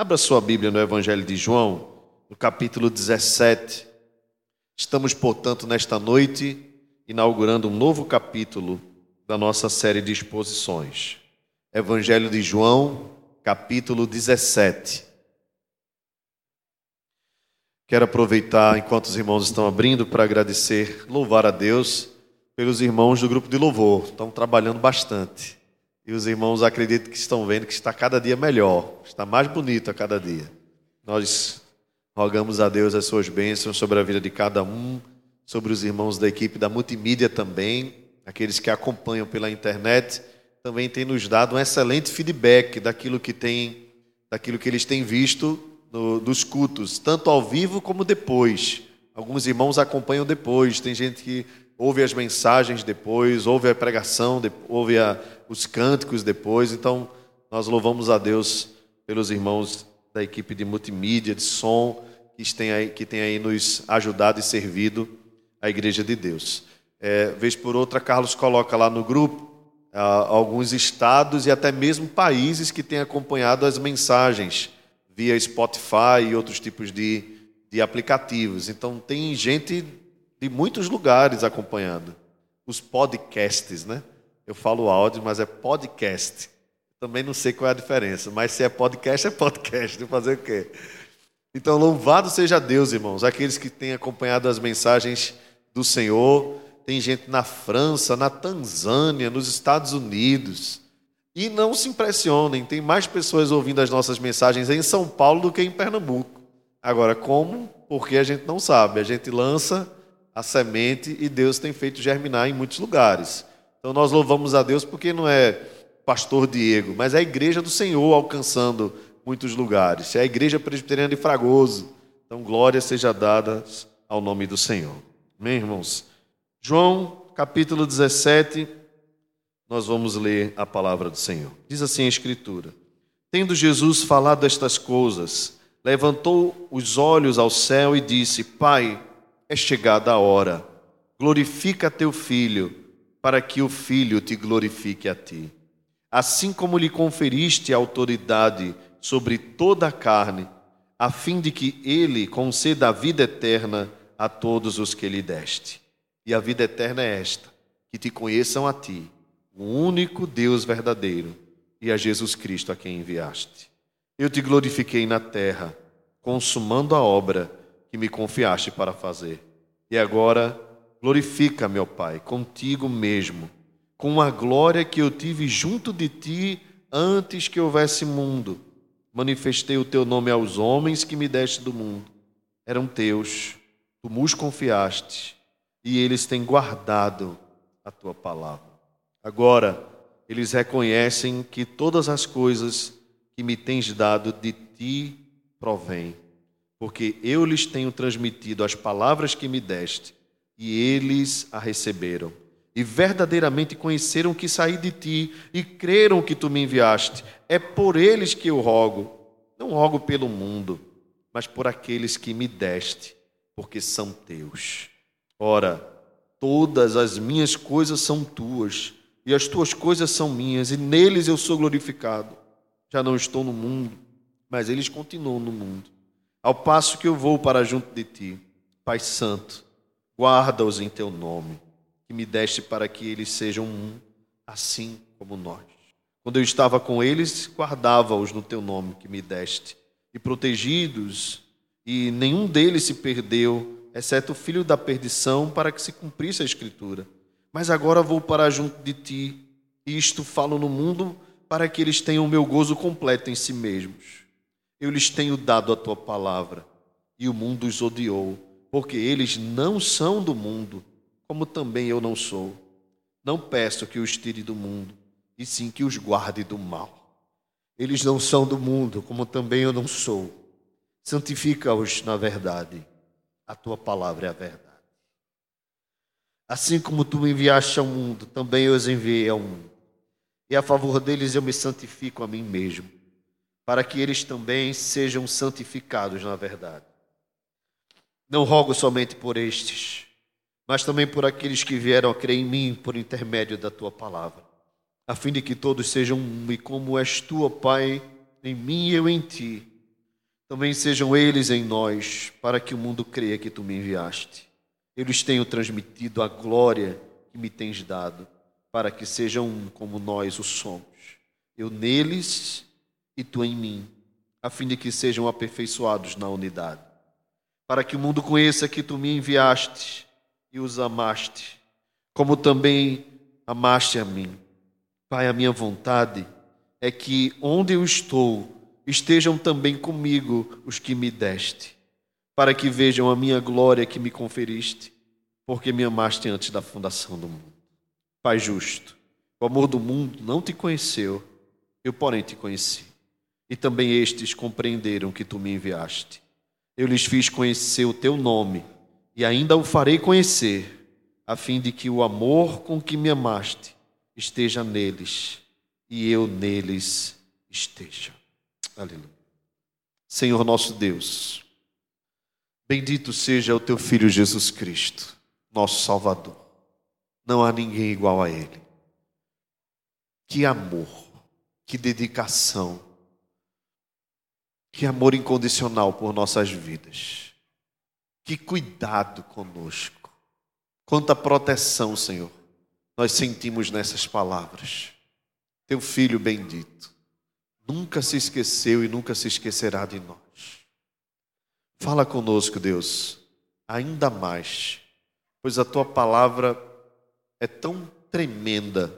Abra sua Bíblia no Evangelho de João, no capítulo 17. Estamos, portanto, nesta noite, inaugurando um novo capítulo da nossa série de exposições. Evangelho de João, capítulo 17. Quero aproveitar, enquanto os irmãos estão abrindo, para agradecer, louvar a Deus pelos irmãos do grupo de louvor. Estão trabalhando bastante. E os irmãos acredito que estão vendo que está cada dia melhor, está mais bonito a cada dia. Nós rogamos a Deus as suas bênçãos sobre a vida de cada um, sobre os irmãos da equipe da multimídia também, aqueles que acompanham pela internet, também têm nos dado um excelente feedback daquilo que tem, daquilo que eles têm visto no, dos cultos, tanto ao vivo como depois. Alguns irmãos acompanham depois, tem gente que ouve as mensagens depois, ouve a pregação, ouve a, os cânticos depois. Então, nós louvamos a Deus pelos irmãos da equipe de multimídia, de som, que tem aí, que tem aí nos ajudado e servido a Igreja de Deus. É, vez por outra, Carlos coloca lá no grupo ah, alguns estados e até mesmo países que têm acompanhado as mensagens via Spotify e outros tipos de, de aplicativos. Então, tem gente de muitos lugares acompanhando. Os podcasts, né? Eu falo áudio, mas é podcast. Também não sei qual é a diferença, mas se é podcast, é podcast. Vou fazer o quê? Então, louvado seja Deus, irmãos, aqueles que têm acompanhado as mensagens do Senhor. Tem gente na França, na Tanzânia, nos Estados Unidos. E não se impressionem, tem mais pessoas ouvindo as nossas mensagens em São Paulo do que em Pernambuco. Agora, como? Porque a gente não sabe. A gente lança a semente e Deus tem feito germinar em muitos lugares. Então nós louvamos a Deus porque não é pastor Diego, mas é a igreja do Senhor alcançando muitos lugares. É a igreja presbiteriana de Fragoso. Então glória seja dada ao nome do Senhor. Amém, irmãos? João, capítulo 17, nós vamos ler a palavra do Senhor. Diz assim a Escritura: Tendo Jesus falado estas coisas, levantou os olhos ao céu e disse: Pai, é chegada a hora. Glorifica teu filho, para que o filho te glorifique a ti. Assim como lhe conferiste autoridade sobre toda a carne, a fim de que ele conceda a vida eterna a todos os que lhe deste. E a vida eterna é esta: que te conheçam a ti, o único Deus verdadeiro, e a Jesus Cristo a quem enviaste. Eu te glorifiquei na terra, consumando a obra que me confiaste para fazer. E agora, glorifica, meu Pai, contigo mesmo, com a glória que eu tive junto de ti antes que houvesse mundo. Manifestei o teu nome aos homens que me deste do mundo. Eram teus, tu nos confiaste, e eles têm guardado a tua palavra. Agora, eles reconhecem que todas as coisas que me tens dado de ti provêm porque eu lhes tenho transmitido as palavras que me deste, e eles a receberam. E verdadeiramente conheceram que saí de ti, e creram que tu me enviaste. É por eles que eu rogo, não rogo pelo mundo, mas por aqueles que me deste, porque são teus. Ora, todas as minhas coisas são tuas, e as tuas coisas são minhas, e neles eu sou glorificado. Já não estou no mundo, mas eles continuam no mundo ao passo que eu vou para junto de ti, Pai Santo, guarda-os em teu nome, que me deste para que eles sejam um, assim como nós. Quando eu estava com eles, guardava-os no teu nome que me deste, e protegidos, e nenhum deles se perdeu, exceto o filho da perdição, para que se cumprisse a Escritura. Mas agora vou para junto de ti, e isto falo no mundo, para que eles tenham o meu gozo completo em si mesmos. Eu lhes tenho dado a tua palavra, e o mundo os odiou, porque eles não são do mundo, como também eu não sou. Não peço que os tire do mundo, e sim que os guarde do mal. Eles não são do mundo, como também eu não sou. Santifica-os na verdade. A tua palavra é a verdade. Assim como tu me enviaste ao mundo, também eu os enviei ao mundo. E a favor deles eu me santifico a mim mesmo, para que eles também sejam santificados na verdade. Não rogo somente por estes, mas também por aqueles que vieram a crer em mim por intermédio da tua palavra, a fim de que todos sejam um, e como és tu, Pai, em mim e eu em ti, também sejam eles em nós, para que o mundo creia que tu me enviaste. Eu lhes tenho transmitido a glória que me tens dado, para que sejam um como nós o somos. Eu neles e tu em mim, a fim de que sejam aperfeiçoados na unidade. Para que o mundo conheça que tu me enviaste e os amaste, como também amaste a mim. Pai, a minha vontade é que onde eu estou, estejam também comigo os que me deste para que vejam a minha glória que me conferiste, porque me amaste antes da fundação do mundo. Pai justo, o amor do mundo não te conheceu, eu, porém, te conheci. E também estes compreenderam que tu me enviaste. Eu lhes fiz conhecer o teu nome, e ainda o farei conhecer, a fim de que o amor com que me amaste esteja neles e eu neles esteja. Aleluia. Senhor nosso Deus, Bendito seja o teu Filho Jesus Cristo, nosso Salvador. Não há ninguém igual a Ele. Que amor, que dedicação, que amor incondicional por nossas vidas. Que cuidado conosco. Quanta proteção, Senhor, nós sentimos nessas palavras. Teu Filho bendito nunca se esqueceu e nunca se esquecerá de nós. Fala conosco, Deus, ainda mais, pois a tua palavra é tão tremenda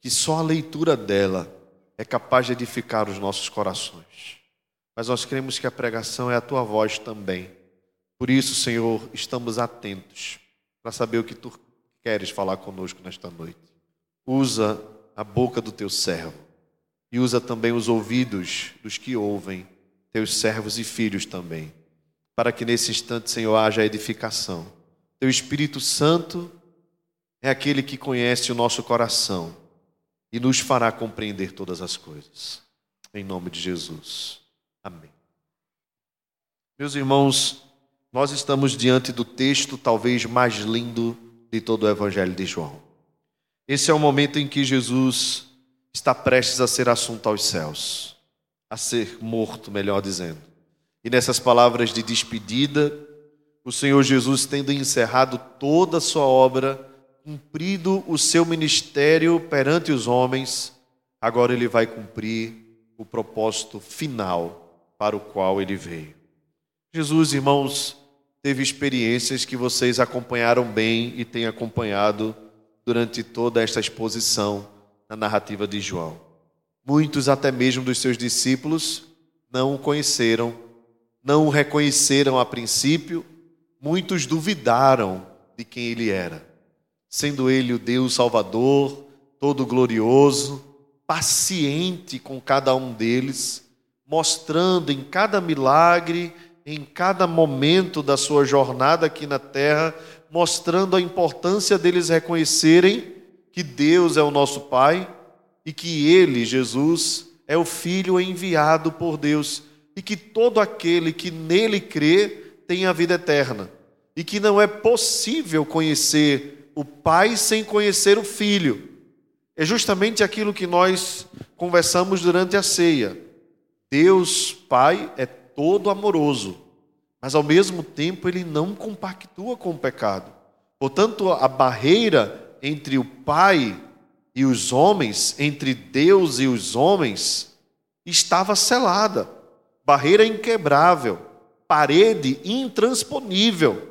que só a leitura dela é capaz de edificar os nossos corações. Mas nós cremos que a pregação é a tua voz também. Por isso, Senhor, estamos atentos para saber o que tu queres falar conosco nesta noite. Usa a boca do teu servo e usa também os ouvidos dos que ouvem, teus servos e filhos também para que nesse instante, Senhor, haja edificação. Teu Espírito Santo é aquele que conhece o nosso coração e nos fará compreender todas as coisas. Em nome de Jesus. Amém. Meus irmãos, nós estamos diante do texto talvez mais lindo de todo o Evangelho de João. Esse é o momento em que Jesus está prestes a ser assunto aos céus, a ser morto, melhor dizendo. E nessas palavras de despedida, o Senhor Jesus, tendo encerrado toda a sua obra, cumprido o seu ministério perante os homens, agora ele vai cumprir o propósito final para o qual ele veio. Jesus, irmãos, teve experiências que vocês acompanharam bem e têm acompanhado durante toda esta exposição na narrativa de João. Muitos, até mesmo dos seus discípulos, não o conheceram não o reconheceram a princípio, muitos duvidaram de quem ele era, sendo ele o Deus Salvador, todo glorioso, paciente com cada um deles, mostrando em cada milagre, em cada momento da sua jornada aqui na terra, mostrando a importância deles reconhecerem que Deus é o nosso Pai e que Ele, Jesus, é o Filho enviado por Deus e que todo aquele que nele crê tem a vida eterna, e que não é possível conhecer o Pai sem conhecer o Filho. É justamente aquilo que nós conversamos durante a ceia. Deus Pai é todo amoroso, mas ao mesmo tempo ele não compactua com o pecado. Portanto, a barreira entre o Pai e os homens, entre Deus e os homens, estava selada barreira inquebrável, parede intransponível.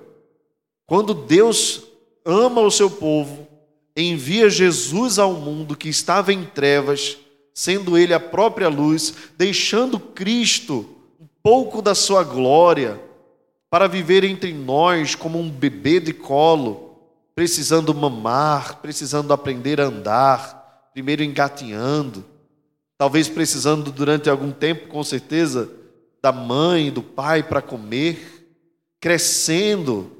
Quando Deus ama o seu povo, envia Jesus ao mundo que estava em trevas, sendo ele a própria luz, deixando Cristo um pouco da sua glória para viver entre nós como um bebê de colo, precisando mamar, precisando aprender a andar, primeiro engatinhando, talvez precisando durante algum tempo, com certeza, da mãe, do pai para comer, crescendo,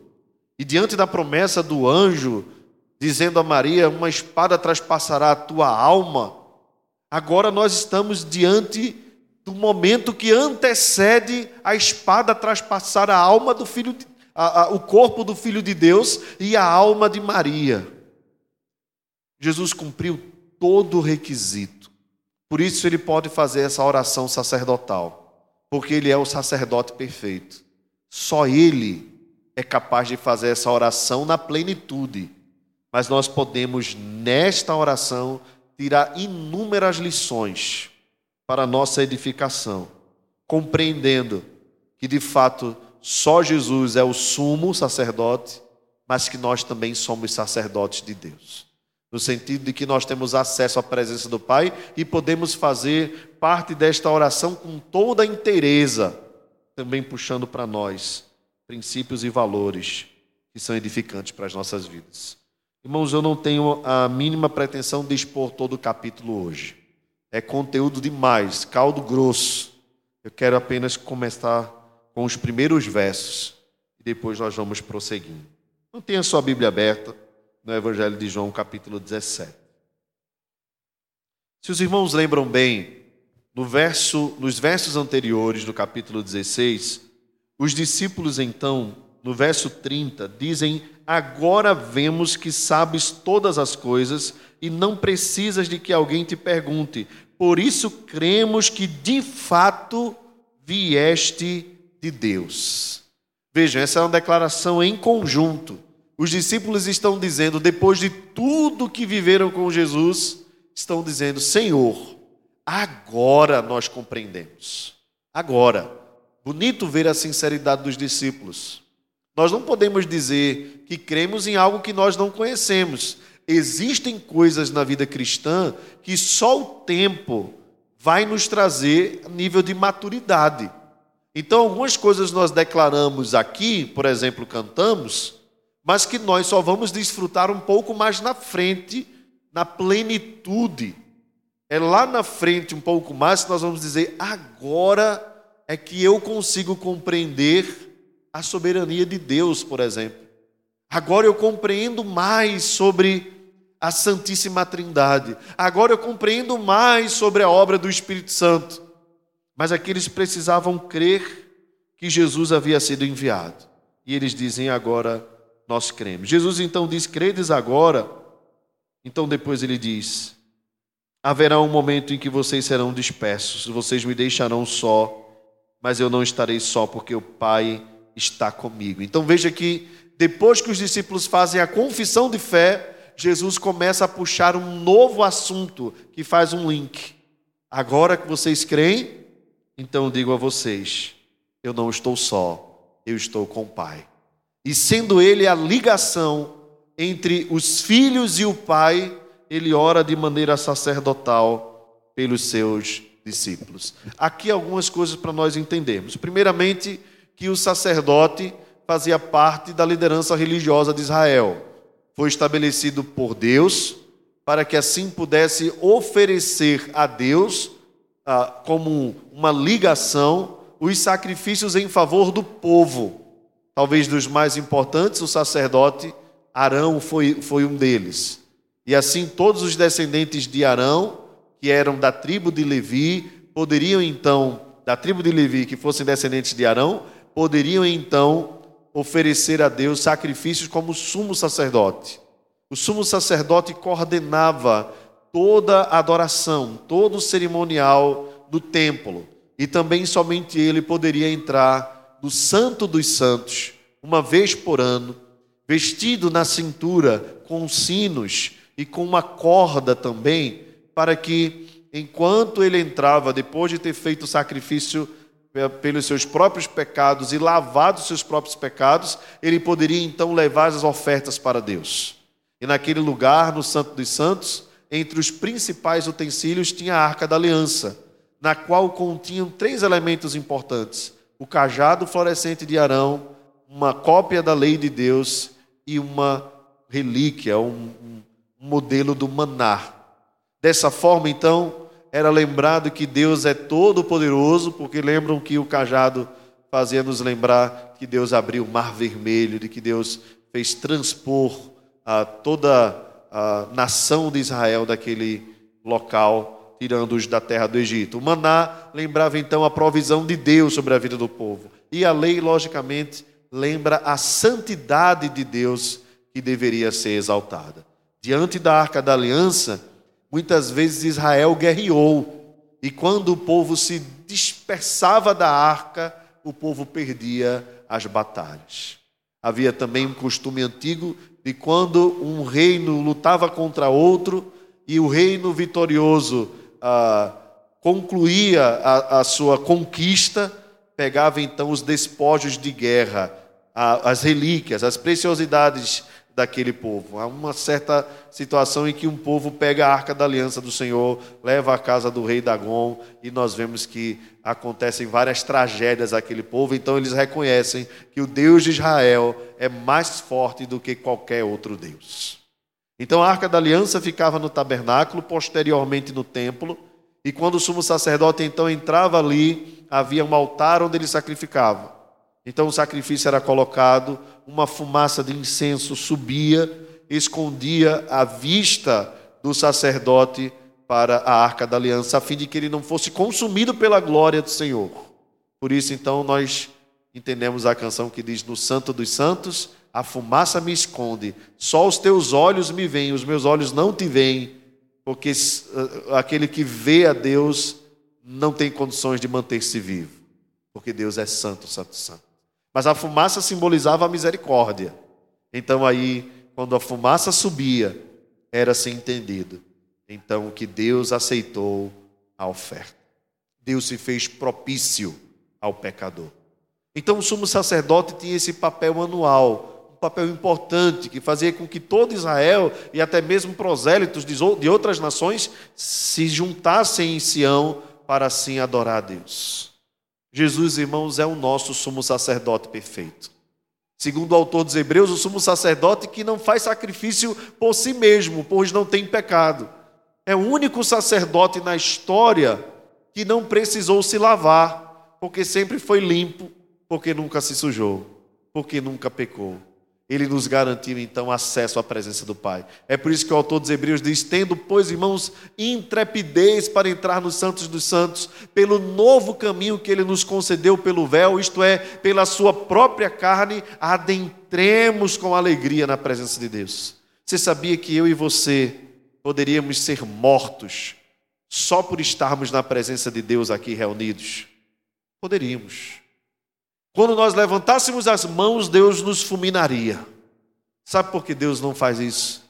e diante da promessa do anjo, dizendo a Maria: Uma espada traspassará a tua alma. Agora nós estamos diante do momento que antecede a espada traspassar a alma do filho, de, a, a, o corpo do filho de Deus e a alma de Maria. Jesus cumpriu todo o requisito. Por isso ele pode fazer essa oração sacerdotal, porque ele é o sacerdote perfeito. Só ele é capaz de fazer essa oração na plenitude. Mas nós podemos, nesta oração, tirar inúmeras lições para a nossa edificação, compreendendo que de fato só Jesus é o sumo sacerdote, mas que nós também somos sacerdotes de Deus. No sentido de que nós temos acesso à presença do Pai e podemos fazer parte desta oração com toda a inteireza, também puxando para nós princípios e valores que são edificantes para as nossas vidas. Irmãos, eu não tenho a mínima pretensão de expor todo o capítulo hoje. É conteúdo demais, caldo grosso. Eu quero apenas começar com os primeiros versos e depois nós vamos prosseguindo. Tenha sua Bíblia aberta no Evangelho de João, capítulo 17. Se os irmãos lembram bem, no verso, nos versos anteriores do capítulo 16, os discípulos então, no verso 30, dizem Agora vemos que sabes todas as coisas e não precisas de que alguém te pergunte. Por isso cremos que de fato vieste de Deus. Vejam, essa é uma declaração em conjunto. Os discípulos estão dizendo, depois de tudo que viveram com Jesus, estão dizendo: Senhor, agora nós compreendemos. Agora. Bonito ver a sinceridade dos discípulos. Nós não podemos dizer que cremos em algo que nós não conhecemos. Existem coisas na vida cristã que só o tempo vai nos trazer nível de maturidade. Então, algumas coisas nós declaramos aqui, por exemplo, cantamos, mas que nós só vamos desfrutar um pouco mais na frente, na plenitude. É lá na frente, um pouco mais, que nós vamos dizer: agora é que eu consigo compreender a soberania de Deus, por exemplo. Agora eu compreendo mais sobre a Santíssima Trindade. Agora eu compreendo mais sobre a obra do Espírito Santo. Mas aqueles precisavam crer que Jesus havia sido enviado. E eles dizem agora nós cremos. Jesus então diz: credes agora. Então depois ele diz: haverá um momento em que vocês serão dispersos, vocês me deixarão só, mas eu não estarei só, porque o Pai está comigo. Então veja que depois que os discípulos fazem a confissão de fé, Jesus começa a puxar um novo assunto que faz um link. Agora que vocês creem, então eu digo a vocês: eu não estou só, eu estou com o Pai. E sendo Ele a ligação entre os filhos e o Pai, ele ora de maneira sacerdotal pelos seus discípulos. Aqui algumas coisas para nós entendermos. Primeiramente, que o sacerdote fazia parte da liderança religiosa de Israel. Foi estabelecido por Deus para que assim pudesse oferecer a Deus, ah, como uma ligação, os sacrifícios em favor do povo. Talvez dos mais importantes, o sacerdote Arão foi, foi um deles. E assim, todos os descendentes de Arão, que eram da tribo de Levi, poderiam então, da tribo de Levi, que fossem descendentes de Arão, poderiam então oferecer a Deus sacrifícios como sumo sacerdote. O sumo sacerdote coordenava toda a adoração, todo o cerimonial do templo. E também somente ele poderia entrar no Santo dos Santos, uma vez por ano, vestido na cintura com sinos e com uma corda também, para que enquanto ele entrava, depois de ter feito o sacrifício pelos seus próprios pecados e lavado os seus próprios pecados, ele poderia então levar as ofertas para Deus. E naquele lugar, no Santo dos Santos, entre os principais utensílios tinha a Arca da Aliança, na qual continham três elementos importantes: o cajado florescente de Arão, uma cópia da lei de Deus e uma relíquia, um, um modelo do maná. Dessa forma, então, era lembrado que Deus é todo poderoso, porque lembram que o cajado fazia nos lembrar que Deus abriu o mar vermelho, de que Deus fez transpor a toda a nação de Israel daquele local, tirando-os da terra do Egito. O maná lembrava então a provisão de Deus sobre a vida do povo. E a lei, logicamente, lembra a santidade de Deus que deveria ser exaltada. Diante da arca da aliança, muitas vezes Israel guerreou, e quando o povo se dispersava da arca, o povo perdia as batalhas. Havia também um costume antigo de quando um reino lutava contra outro e o reino vitorioso ah, concluía a, a sua conquista, pegava então os despojos de guerra, as relíquias, as preciosidades daquele povo. Há uma certa situação em que um povo pega a arca da aliança do Senhor, leva à casa do rei Dagon, e nós vemos que acontecem várias tragédias àquele povo, então eles reconhecem que o Deus de Israel é mais forte do que qualquer outro Deus. Então a arca da aliança ficava no tabernáculo, posteriormente no templo, e quando o sumo sacerdote então entrava ali, havia um altar onde ele sacrificava. Então o sacrifício era colocado, uma fumaça de incenso subia, escondia a vista do sacerdote para a arca da aliança, a fim de que ele não fosse consumido pela glória do Senhor. Por isso, então, nós entendemos a canção que diz: No Santo dos Santos, a fumaça me esconde, só os teus olhos me veem, os meus olhos não te veem, porque eh, aquele que vê a Deus não tem condições de manter-se vivo, porque Deus é santo, santo, santo. Mas a fumaça simbolizava a misericórdia. Então aí, quando a fumaça subia, era-se entendido. Então que Deus aceitou a oferta. Deus se fez propício ao pecador. Então o sumo sacerdote tinha esse papel anual, um papel importante que fazia com que todo Israel e até mesmo prosélitos de outras nações se juntassem em Sião para assim adorar a Deus. Jesus, irmãos, é o nosso sumo sacerdote perfeito. Segundo o autor dos Hebreus, o sumo sacerdote que não faz sacrifício por si mesmo, pois não tem pecado. É o único sacerdote na história que não precisou se lavar, porque sempre foi limpo, porque nunca se sujou, porque nunca pecou ele nos garantiu então acesso à presença do Pai. É por isso que o autor dos Hebreus diz: Tendo, pois, irmãos, intrepidez para entrar nos Santos dos Santos, pelo novo caminho que ele nos concedeu pelo véu, isto é, pela sua própria carne, adentremos com alegria na presença de Deus. Você sabia que eu e você poderíamos ser mortos só por estarmos na presença de Deus aqui reunidos? Poderíamos. Quando nós levantássemos as mãos, Deus nos fulminaria. Sabe por que Deus não faz isso?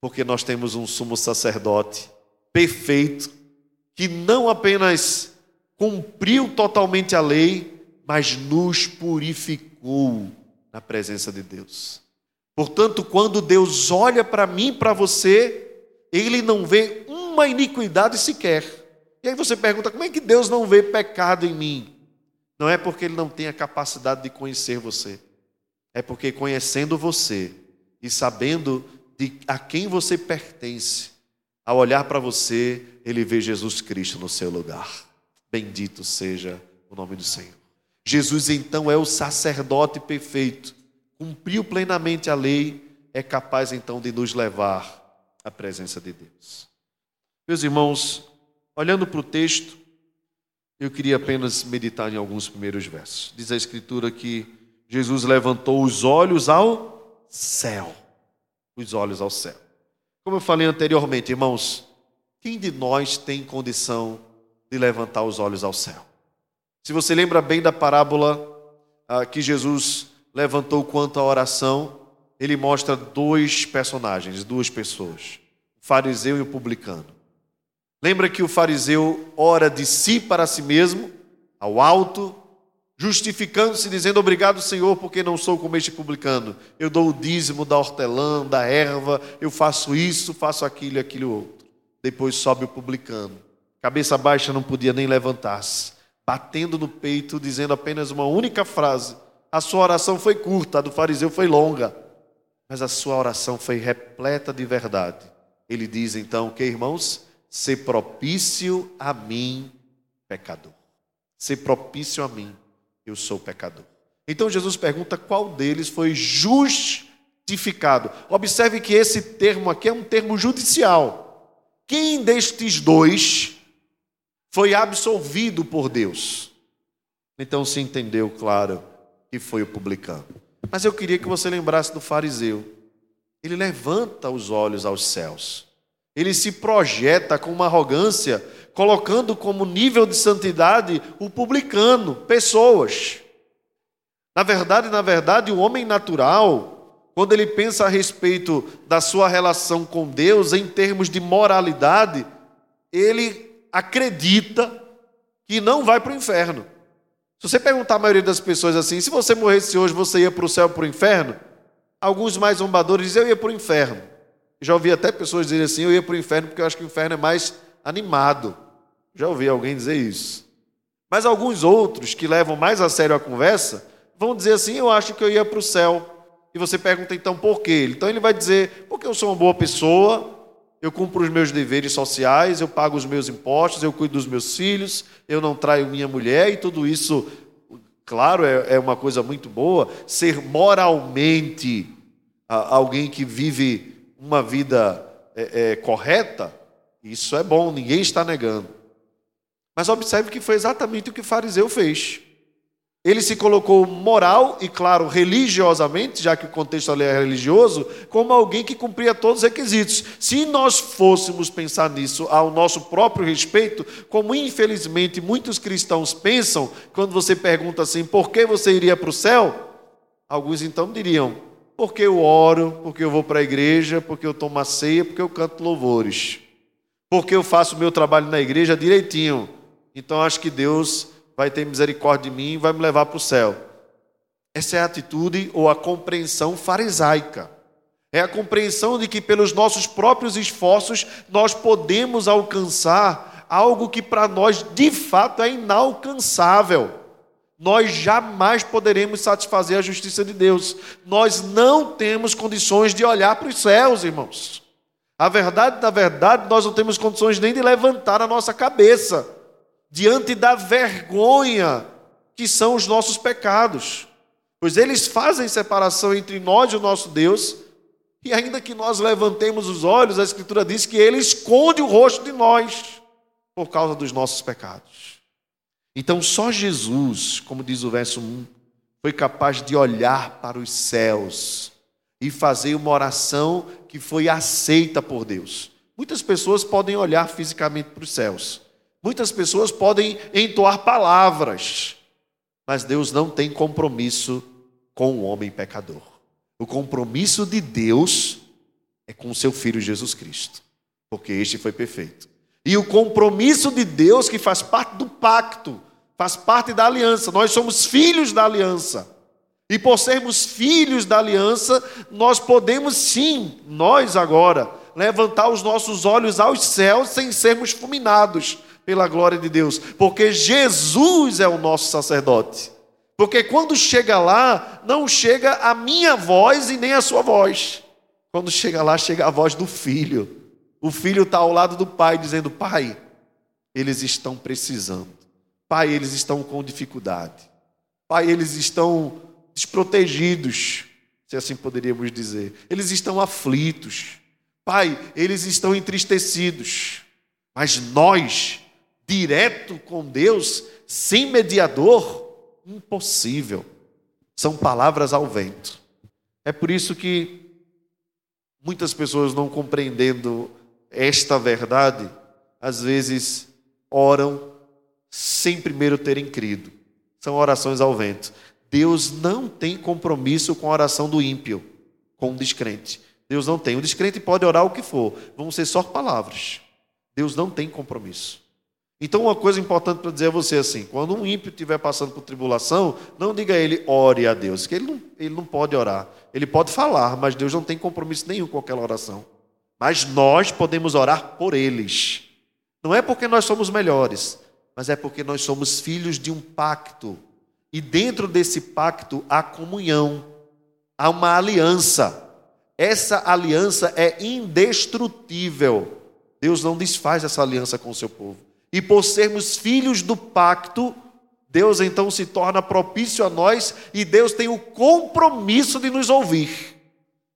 Porque nós temos um sumo sacerdote perfeito, que não apenas cumpriu totalmente a lei, mas nos purificou na presença de Deus. Portanto, quando Deus olha para mim e para você, ele não vê uma iniquidade sequer. E aí você pergunta: como é que Deus não vê pecado em mim? Não é porque ele não tem a capacidade de conhecer você. É porque conhecendo você e sabendo de a quem você pertence, ao olhar para você, ele vê Jesus Cristo no seu lugar. Bendito seja o nome do Senhor. Jesus então é o sacerdote perfeito, cumpriu plenamente a lei, é capaz então de nos levar à presença de Deus. Meus irmãos, olhando para o texto, eu queria apenas meditar em alguns primeiros versos. Diz a Escritura que Jesus levantou os olhos ao céu. Os olhos ao céu. Como eu falei anteriormente, irmãos, quem de nós tem condição de levantar os olhos ao céu? Se você lembra bem da parábola ah, que Jesus levantou quanto à oração, ele mostra dois personagens, duas pessoas, o fariseu e o publicano. Lembra que o fariseu ora de si para si mesmo, ao alto, justificando-se, dizendo: Obrigado, Senhor, porque não sou como este publicano. Eu dou o dízimo da hortelã, da erva, eu faço isso, faço aquilo e aquilo outro. Depois sobe o publicano. Cabeça baixa, não podia nem levantar-se, batendo no peito, dizendo apenas uma única frase. A sua oração foi curta, a do fariseu foi longa. mas a sua oração foi repleta de verdade. Ele diz então que, irmãos, ser propício a mim, pecador. Ser propício a mim, eu sou pecador. Então Jesus pergunta qual deles foi justificado. Observe que esse termo aqui é um termo judicial. Quem destes dois foi absolvido por Deus? Então se entendeu, claro, que foi o publicano. Mas eu queria que você lembrasse do fariseu. Ele levanta os olhos aos céus. Ele se projeta com uma arrogância, colocando como nível de santidade o publicano, pessoas. Na verdade, na verdade, o homem natural, quando ele pensa a respeito da sua relação com Deus em termos de moralidade, ele acredita que não vai para o inferno. Se você perguntar a maioria das pessoas assim, se você morresse hoje, você ia para o céu ou para o inferno? Alguns mais zombadores dizem, eu ia para o inferno. Já ouvi até pessoas dizerem assim, eu ia para o inferno porque eu acho que o inferno é mais animado. Já ouvi alguém dizer isso. Mas alguns outros que levam mais a sério a conversa, vão dizer assim: Eu acho que eu ia para o céu. E você pergunta então por quê? Então ele vai dizer: Porque eu sou uma boa pessoa, eu cumpro os meus deveres sociais, eu pago os meus impostos, eu cuido dos meus filhos, eu não traio minha mulher e tudo isso, claro, é, é uma coisa muito boa. Ser moralmente alguém que vive uma vida é, é, correta, isso é bom, ninguém está negando. Mas observe que foi exatamente o que o fariseu fez. Ele se colocou moral e, claro, religiosamente, já que o contexto ali é religioso, como alguém que cumpria todos os requisitos. Se nós fôssemos pensar nisso ao nosso próprio respeito, como infelizmente muitos cristãos pensam, quando você pergunta assim, por que você iria para o céu? Alguns então diriam, porque eu oro, porque eu vou para a igreja, porque eu tomo a ceia, porque eu canto louvores, porque eu faço o meu trabalho na igreja direitinho. Então acho que Deus vai ter misericórdia de mim e vai me levar para o céu. Essa é a atitude ou a compreensão farisaica. É a compreensão de que pelos nossos próprios esforços nós podemos alcançar algo que para nós de fato é inalcançável. Nós jamais poderemos satisfazer a justiça de Deus. Nós não temos condições de olhar para os céus, irmãos. A verdade, na verdade, nós não temos condições nem de levantar a nossa cabeça diante da vergonha que são os nossos pecados. Pois eles fazem separação entre nós e o nosso Deus, e ainda que nós levantemos os olhos, a Escritura diz que ele esconde o rosto de nós por causa dos nossos pecados. Então, só Jesus, como diz o verso 1, foi capaz de olhar para os céus e fazer uma oração que foi aceita por Deus. Muitas pessoas podem olhar fisicamente para os céus, Muitas pessoas podem entoar palavras, mas Deus não tem compromisso com o homem pecador. O compromisso de Deus é com o seu filho Jesus Cristo, porque este foi perfeito. E o compromisso de Deus, que faz parte do pacto, faz parte da aliança, nós somos filhos da aliança. E por sermos filhos da aliança, nós podemos sim, nós agora, levantar os nossos olhos aos céus sem sermos fulminados, pela glória de Deus, porque Jesus é o nosso sacerdote. Porque quando chega lá, não chega a minha voz e nem a sua voz. Quando chega lá, chega a voz do filho. O filho está ao lado do pai, dizendo: Pai, eles estão precisando. Pai, eles estão com dificuldade. Pai, eles estão desprotegidos, se assim poderíamos dizer. Eles estão aflitos. Pai, eles estão entristecidos. Mas nós direto com Deus, sem mediador, impossível. São palavras ao vento. É por isso que muitas pessoas não compreendendo esta verdade, às vezes oram sem primeiro terem crido. São orações ao vento. Deus não tem compromisso com a oração do ímpio, com o descrente. Deus não tem. O descrente pode orar o que for, vão ser só palavras. Deus não tem compromisso. Então, uma coisa importante para dizer a você assim: quando um ímpio estiver passando por tribulação, não diga a ele, ore a Deus, que ele não, ele não pode orar. Ele pode falar, mas Deus não tem compromisso nenhum com aquela oração. Mas nós podemos orar por eles. Não é porque nós somos melhores, mas é porque nós somos filhos de um pacto. E dentro desse pacto há comunhão, há uma aliança. essa aliança é indestrutível. Deus não desfaz essa aliança com o seu povo. E por sermos filhos do pacto, Deus então se torna propício a nós e Deus tem o compromisso de nos ouvir.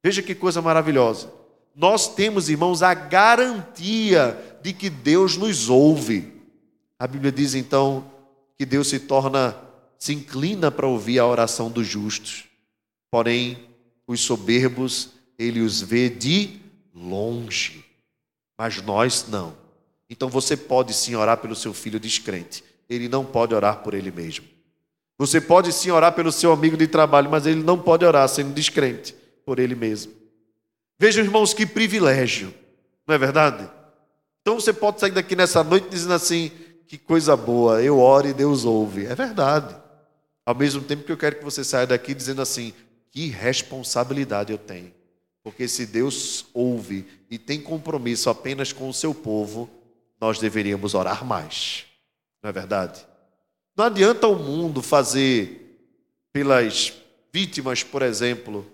Veja que coisa maravilhosa. Nós temos, irmãos, a garantia de que Deus nos ouve. A Bíblia diz então que Deus se torna, se inclina para ouvir a oração dos justos. Porém, os soberbos, ele os vê de longe. Mas nós não. Então você pode sim orar pelo seu filho descrente ele não pode orar por ele mesmo. Você pode sim orar pelo seu amigo de trabalho, mas ele não pode orar sendo descrente por ele mesmo. Vejam, irmãos, que privilégio, não é verdade? Então você pode sair daqui nessa noite dizendo assim: que coisa boa, eu oro e Deus ouve. É verdade. Ao mesmo tempo que eu quero que você saia daqui dizendo assim: que responsabilidade eu tenho. Porque se Deus ouve e tem compromisso apenas com o seu povo, nós deveríamos orar mais. Não é verdade? Não adianta o mundo fazer pelas vítimas, por exemplo,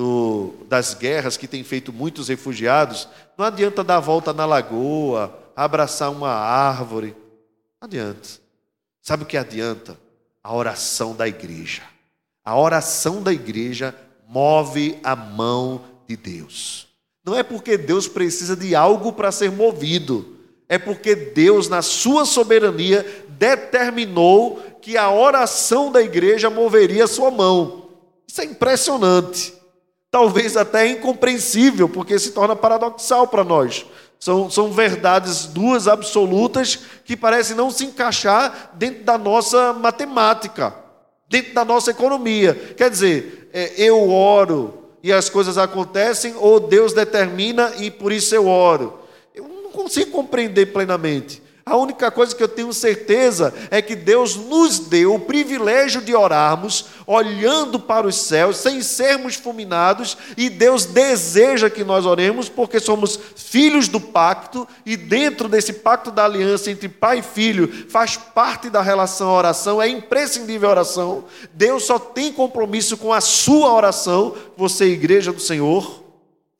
do, das guerras que tem feito muitos refugiados, não adianta dar a volta na lagoa, abraçar uma árvore. Não adianta. Sabe o que adianta? A oração da igreja. A oração da igreja move a mão de Deus. Não é porque Deus precisa de algo para ser movido é porque Deus, na sua soberania, determinou que a oração da igreja moveria a sua mão. Isso é impressionante. Talvez até incompreensível, porque se torna paradoxal para nós. São, são verdades duas absolutas que parecem não se encaixar dentro da nossa matemática, dentro da nossa economia. Quer dizer, é, eu oro e as coisas acontecem, ou Deus determina e por isso eu oro não consigo compreender plenamente. A única coisa que eu tenho certeza é que Deus nos deu o privilégio de orarmos, olhando para os céus, sem sermos fulminados, e Deus deseja que nós oremos, porque somos filhos do pacto, e dentro desse pacto da aliança entre pai e filho, faz parte da relação a oração, é imprescindível a oração. Deus só tem compromisso com a sua oração, você, igreja do Senhor,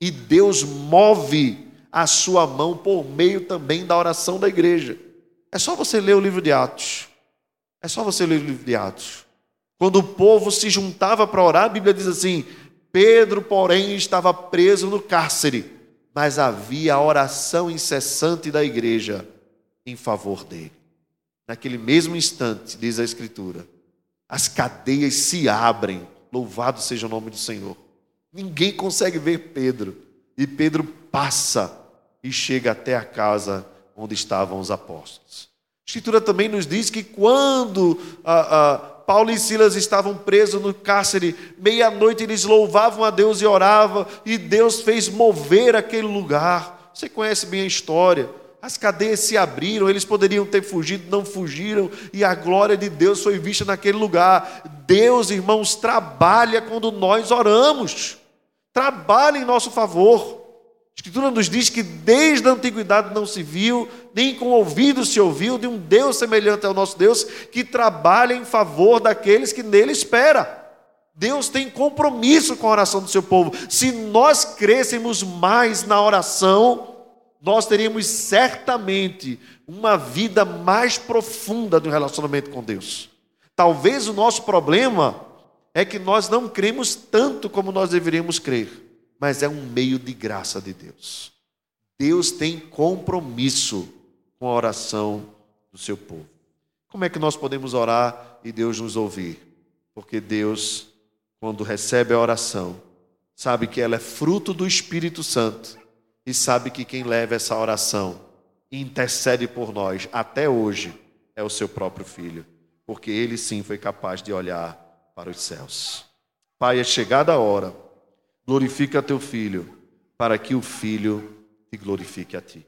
e Deus move a sua mão por meio também da oração da igreja. É só você ler o livro de Atos. É só você ler o livro de Atos. Quando o povo se juntava para orar, a Bíblia diz assim: Pedro, porém, estava preso no cárcere, mas havia a oração incessante da igreja em favor dele. Naquele mesmo instante, diz a Escritura, as cadeias se abrem, louvado seja o nome do Senhor. Ninguém consegue ver Pedro, e Pedro passa e chega até a casa onde estavam os apóstolos. A Escritura também nos diz que quando a, a, Paulo e Silas estavam presos no cárcere, meia-noite eles louvavam a Deus e oravam, e Deus fez mover aquele lugar. Você conhece bem a história. As cadeias se abriram, eles poderiam ter fugido, não fugiram, e a glória de Deus foi vista naquele lugar. Deus, irmãos, trabalha quando nós oramos, trabalha em nosso favor. Escritura nos diz que desde a antiguidade não se viu, nem com ouvido se ouviu, de um Deus semelhante ao nosso Deus, que trabalha em favor daqueles que nele espera. Deus tem compromisso com a oração do seu povo. Se nós crescêssemos mais na oração, nós teríamos certamente uma vida mais profunda do relacionamento com Deus. Talvez o nosso problema é que nós não cremos tanto como nós deveríamos crer mas é um meio de graça de Deus. Deus tem compromisso com a oração do seu povo. Como é que nós podemos orar e Deus nos ouvir? Porque Deus, quando recebe a oração, sabe que ela é fruto do Espírito Santo e sabe que quem leva essa oração e intercede por nós até hoje é o seu próprio filho, porque ele sim foi capaz de olhar para os céus. Pai, é chegada a hora glorifica teu filho, para que o filho te glorifique a ti.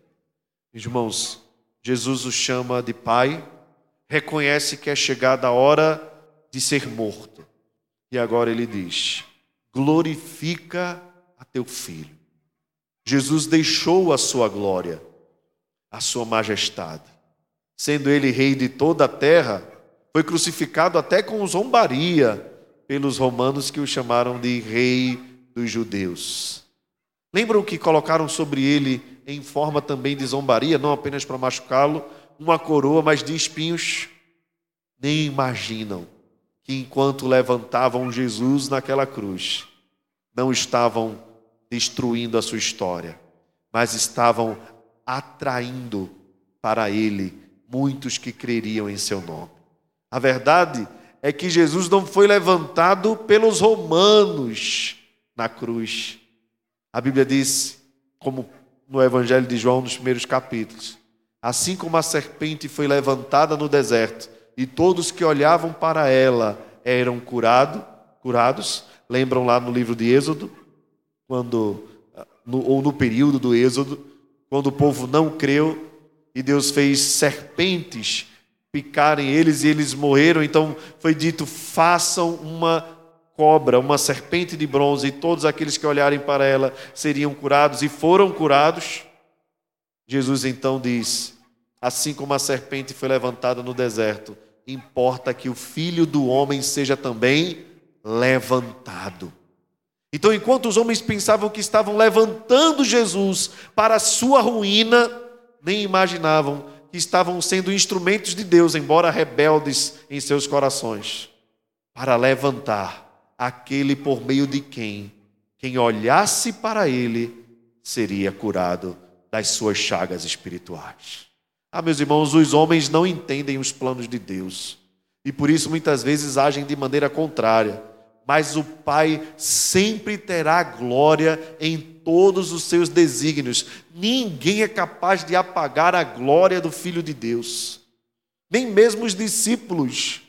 Irmãos, Jesus os chama de pai, reconhece que é chegada a hora de ser morto. E agora ele diz: glorifica a teu filho. Jesus deixou a sua glória, a sua majestade. Sendo ele rei de toda a terra, foi crucificado até com zombaria pelos romanos que o chamaram de rei dos judeus. Lembram que colocaram sobre ele, em forma também de zombaria, não apenas para machucá-lo, uma coroa, mas de espinhos? Nem imaginam que enquanto levantavam Jesus naquela cruz, não estavam destruindo a sua história, mas estavam atraindo para ele muitos que creriam em seu nome. A verdade é que Jesus não foi levantado pelos romanos na cruz. A Bíblia diz, como no Evangelho de João, nos primeiros capítulos, assim como a serpente foi levantada no deserto e todos que olhavam para ela eram curado, curados, lembram lá no livro de Êxodo, quando no, ou no período do Êxodo, quando o povo não creu e Deus fez serpentes picarem eles e eles morreram, então foi dito: façam uma cobra, uma serpente de bronze, e todos aqueles que olharem para ela seriam curados, e foram curados. Jesus então diz: assim como a serpente foi levantada no deserto, importa que o filho do homem seja também levantado. Então, enquanto os homens pensavam que estavam levantando Jesus para a sua ruína, nem imaginavam que estavam sendo instrumentos de Deus, embora rebeldes em seus corações, para levantar aquele por meio de quem, quem olhasse para ele, seria curado das suas chagas espirituais. Ah, meus irmãos, os homens não entendem os planos de Deus e por isso muitas vezes agem de maneira contrária mas o Pai sempre terá glória em todos os seus desígnios. Ninguém é capaz de apagar a glória do Filho de Deus. Nem mesmo os discípulos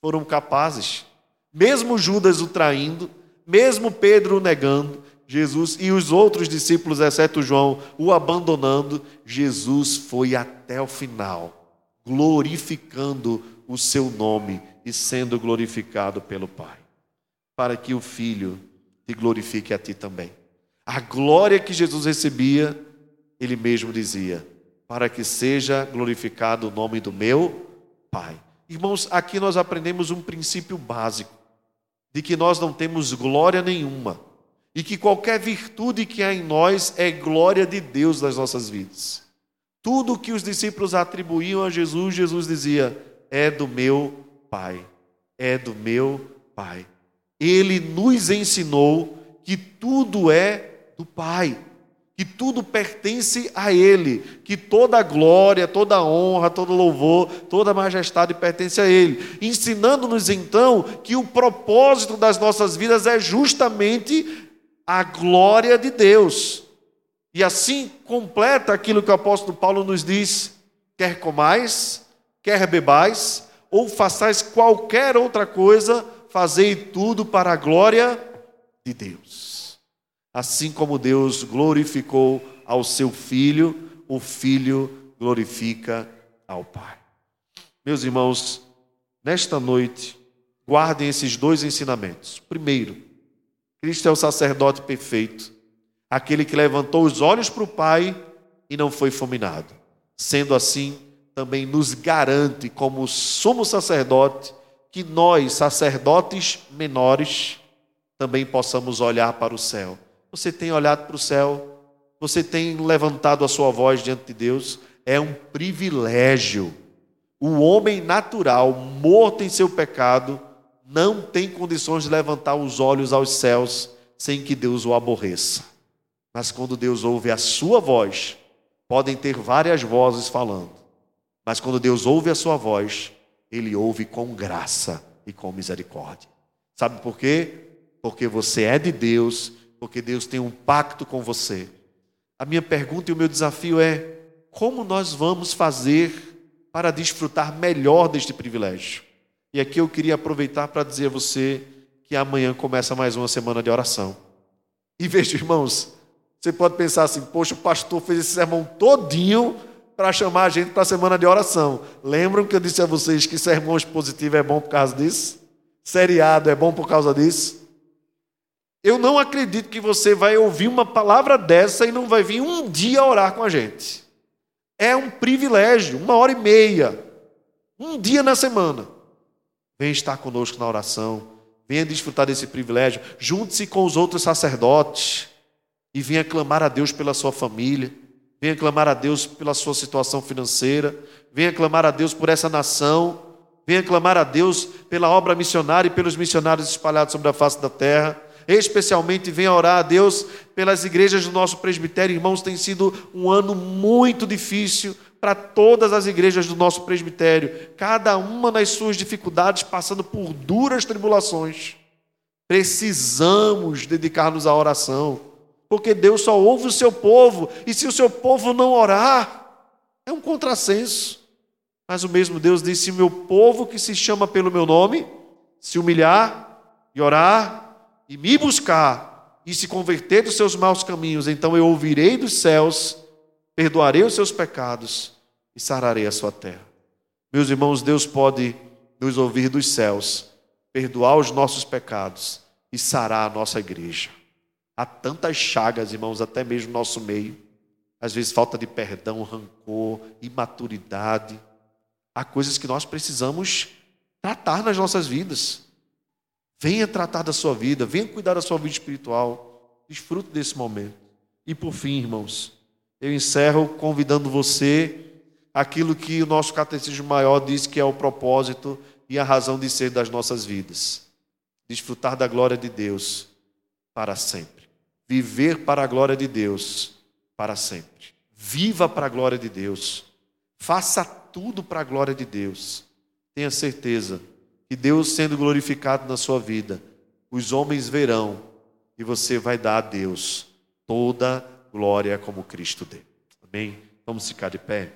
foram capazes. Mesmo Judas o traindo, mesmo Pedro o negando, Jesus e os outros discípulos, exceto João, o abandonando, Jesus foi até o final, glorificando o seu nome e sendo glorificado pelo Pai para que o Filho te glorifique a ti também. A glória que Jesus recebia, ele mesmo dizia: para que seja glorificado o nome do meu Pai. Irmãos, aqui nós aprendemos um princípio básico: de que nós não temos glória nenhuma e que qualquer virtude que há em nós é glória de Deus nas nossas vidas. Tudo que os discípulos atribuíam a Jesus, Jesus dizia: é do meu Pai, é do meu Pai ele nos ensinou que tudo é do Pai, que tudo pertence a Ele, que toda a glória, toda a honra, todo louvor, toda a majestade pertence a Ele, ensinando-nos então que o propósito das nossas vidas é justamente a glória de Deus. E assim completa aquilo que o apóstolo Paulo nos diz: quer comais, quer bebais, ou façais qualquer outra coisa, fazei tudo para a glória de Deus. Assim como Deus glorificou ao seu Filho, o Filho glorifica ao Pai. Meus irmãos, nesta noite, guardem esses dois ensinamentos. Primeiro, Cristo é o sacerdote perfeito, aquele que levantou os olhos para o Pai e não foi fulminado. Sendo assim, também nos garante, como sumo sacerdote, que nós, sacerdotes menores, também possamos olhar para o céu. Você tem olhado para o céu? Você tem levantado a sua voz diante de Deus? É um privilégio. O homem natural, morto em seu pecado, não tem condições de levantar os olhos aos céus sem que Deus o aborreça. Mas quando Deus ouve a sua voz, podem ter várias vozes falando, mas quando Deus ouve a sua voz, ele ouve com graça e com misericórdia. Sabe por quê? Porque você é de Deus, porque Deus tem um pacto com você. A minha pergunta e o meu desafio é: como nós vamos fazer para desfrutar melhor deste privilégio? E aqui eu queria aproveitar para dizer a você que amanhã começa mais uma semana de oração. E veja, irmãos, você pode pensar assim: poxa, o pastor fez esse sermão todinho para chamar a gente para a semana de oração. Lembram que eu disse a vocês que sermão expositivo é bom por causa disso? Seriado é bom por causa disso? Eu não acredito que você vai ouvir uma palavra dessa e não vai vir um dia orar com a gente. É um privilégio, uma hora e meia, um dia na semana. Venha estar conosco na oração, venha desfrutar desse privilégio, junte-se com os outros sacerdotes. e venha clamar a Deus pela sua família, venha clamar a Deus pela sua situação financeira, venha clamar a Deus por essa nação, venha clamar a Deus pela obra missionária e pelos missionários espalhados sobre a face da terra. Especialmente venha orar a Deus pelas igrejas do nosso presbitério. Irmãos, tem sido um ano muito difícil para todas as igrejas do nosso presbitério, cada uma nas suas dificuldades, passando por duras tribulações. Precisamos dedicar-nos à oração, porque Deus só ouve o seu povo, e se o seu povo não orar, é um contrassenso. Mas o mesmo Deus disse: Meu povo que se chama pelo meu nome, se humilhar e orar e me buscar e se converter dos seus maus caminhos, então eu ouvirei dos céus perdoarei os seus pecados e sararei a sua terra. Meus irmãos, Deus pode nos ouvir dos céus, perdoar os nossos pecados e sarar a nossa igreja. Há tantas chagas, irmãos, até mesmo no nosso meio. Às vezes falta de perdão, rancor, imaturidade. Há coisas que nós precisamos tratar nas nossas vidas. Venha tratar da sua vida, venha cuidar da sua vida espiritual. Desfrute desse momento. E por fim, irmãos, eu encerro convidando você aquilo que o nosso catecismo maior diz que é o propósito e a razão de ser das nossas vidas. Desfrutar da glória de Deus para sempre. Viver para a glória de Deus para sempre. Viva para a glória de Deus. Faça tudo para a glória de Deus. Tenha certeza que Deus sendo glorificado na sua vida, os homens verão e você vai dar a Deus toda glória como Cristo deu. Amém? Vamos ficar de pé.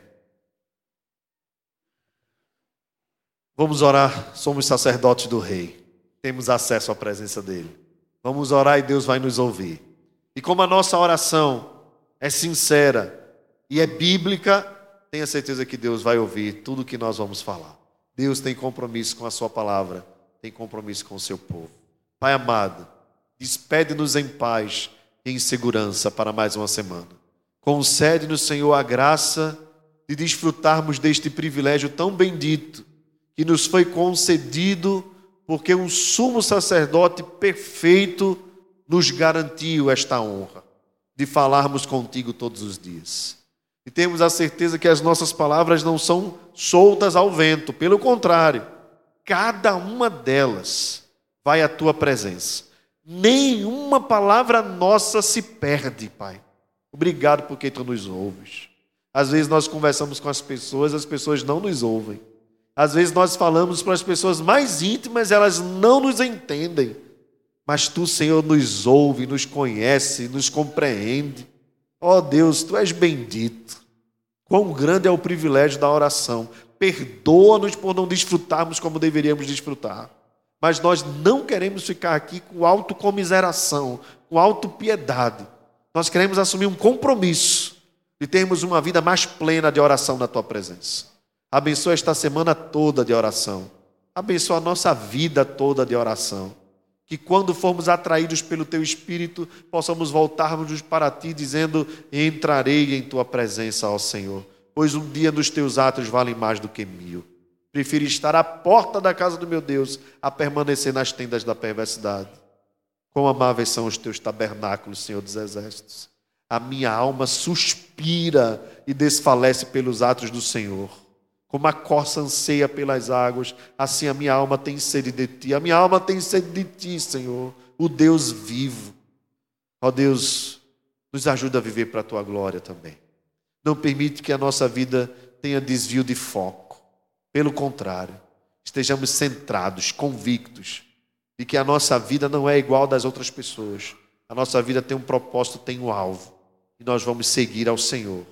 Vamos orar. Somos sacerdotes do Rei. Temos acesso à presença dele. Vamos orar e Deus vai nos ouvir. E como a nossa oração é sincera e é bíblica, tenha certeza que Deus vai ouvir tudo o que nós vamos falar. Deus tem compromisso com a sua palavra, tem compromisso com o seu povo. Pai amado, despede-nos em paz em segurança para mais uma semana. Concede-nos, Senhor, a graça de desfrutarmos deste privilégio tão bendito que nos foi concedido porque um sumo sacerdote perfeito nos garantiu esta honra de falarmos contigo todos os dias. E temos a certeza que as nossas palavras não são soltas ao vento, pelo contrário, cada uma delas vai à tua presença Nenhuma palavra nossa se perde, Pai. Obrigado porque tu nos ouves. Às vezes nós conversamos com as pessoas, as pessoas não nos ouvem. Às vezes nós falamos para as pessoas mais íntimas, elas não nos entendem. Mas tu, Senhor, nos ouve, nos conhece, nos compreende. Ó oh, Deus, tu és bendito. Quão grande é o privilégio da oração. Perdoa-nos por não desfrutarmos como deveríamos desfrutar. Mas nós não queremos ficar aqui com autocomiseração, com autopiedade. Nós queremos assumir um compromisso de termos uma vida mais plena de oração na tua presença. Abençoa esta semana toda de oração. Abençoa a nossa vida toda de oração. Que quando formos atraídos pelo teu espírito, possamos voltarmos para ti dizendo: Entrarei em tua presença, ó Senhor, pois um dia nos teus atos vale mais do que mil. Prefiro estar à porta da casa do meu Deus a permanecer nas tendas da perversidade. Quão amáveis são os teus tabernáculos, Senhor dos Exércitos. A minha alma suspira e desfalece pelos atos do Senhor. Como a corça anseia pelas águas, assim a minha alma tem sede de ti. A minha alma tem sede de ti, Senhor, o Deus vivo. Ó Deus, nos ajuda a viver para a tua glória também. Não permite que a nossa vida tenha desvio de foco. Pelo contrário, estejamos centrados, convictos de que a nossa vida não é igual das outras pessoas. A nossa vida tem um propósito, tem um alvo. E nós vamos seguir ao Senhor.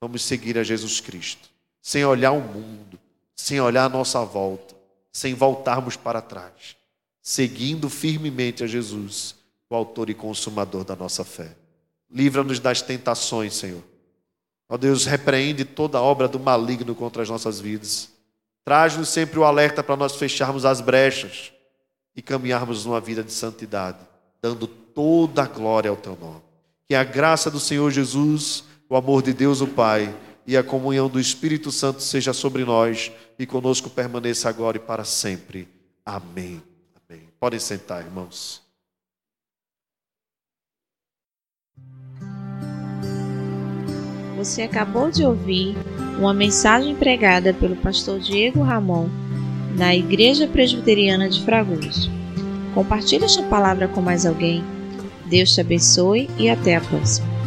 Vamos seguir a Jesus Cristo. Sem olhar o mundo, sem olhar a nossa volta, sem voltarmos para trás. Seguindo firmemente a Jesus, o autor e consumador da nossa fé. Livra-nos das tentações, Senhor. Ó Deus, repreende toda obra do maligno contra as nossas vidas. Traz-nos sempre o alerta para nós fecharmos as brechas e caminharmos uma vida de santidade, dando toda a glória ao teu nome. Que a graça do Senhor Jesus, o amor de Deus o Pai e a comunhão do Espírito Santo seja sobre nós e conosco permaneça agora e para sempre. Amém. Amém. Podem sentar, irmãos. Você acabou de ouvir uma mensagem pregada pelo pastor Diego Ramon na Igreja Presbiteriana de Fragoso. Compartilhe esta palavra com mais alguém. Deus te abençoe e até a próxima.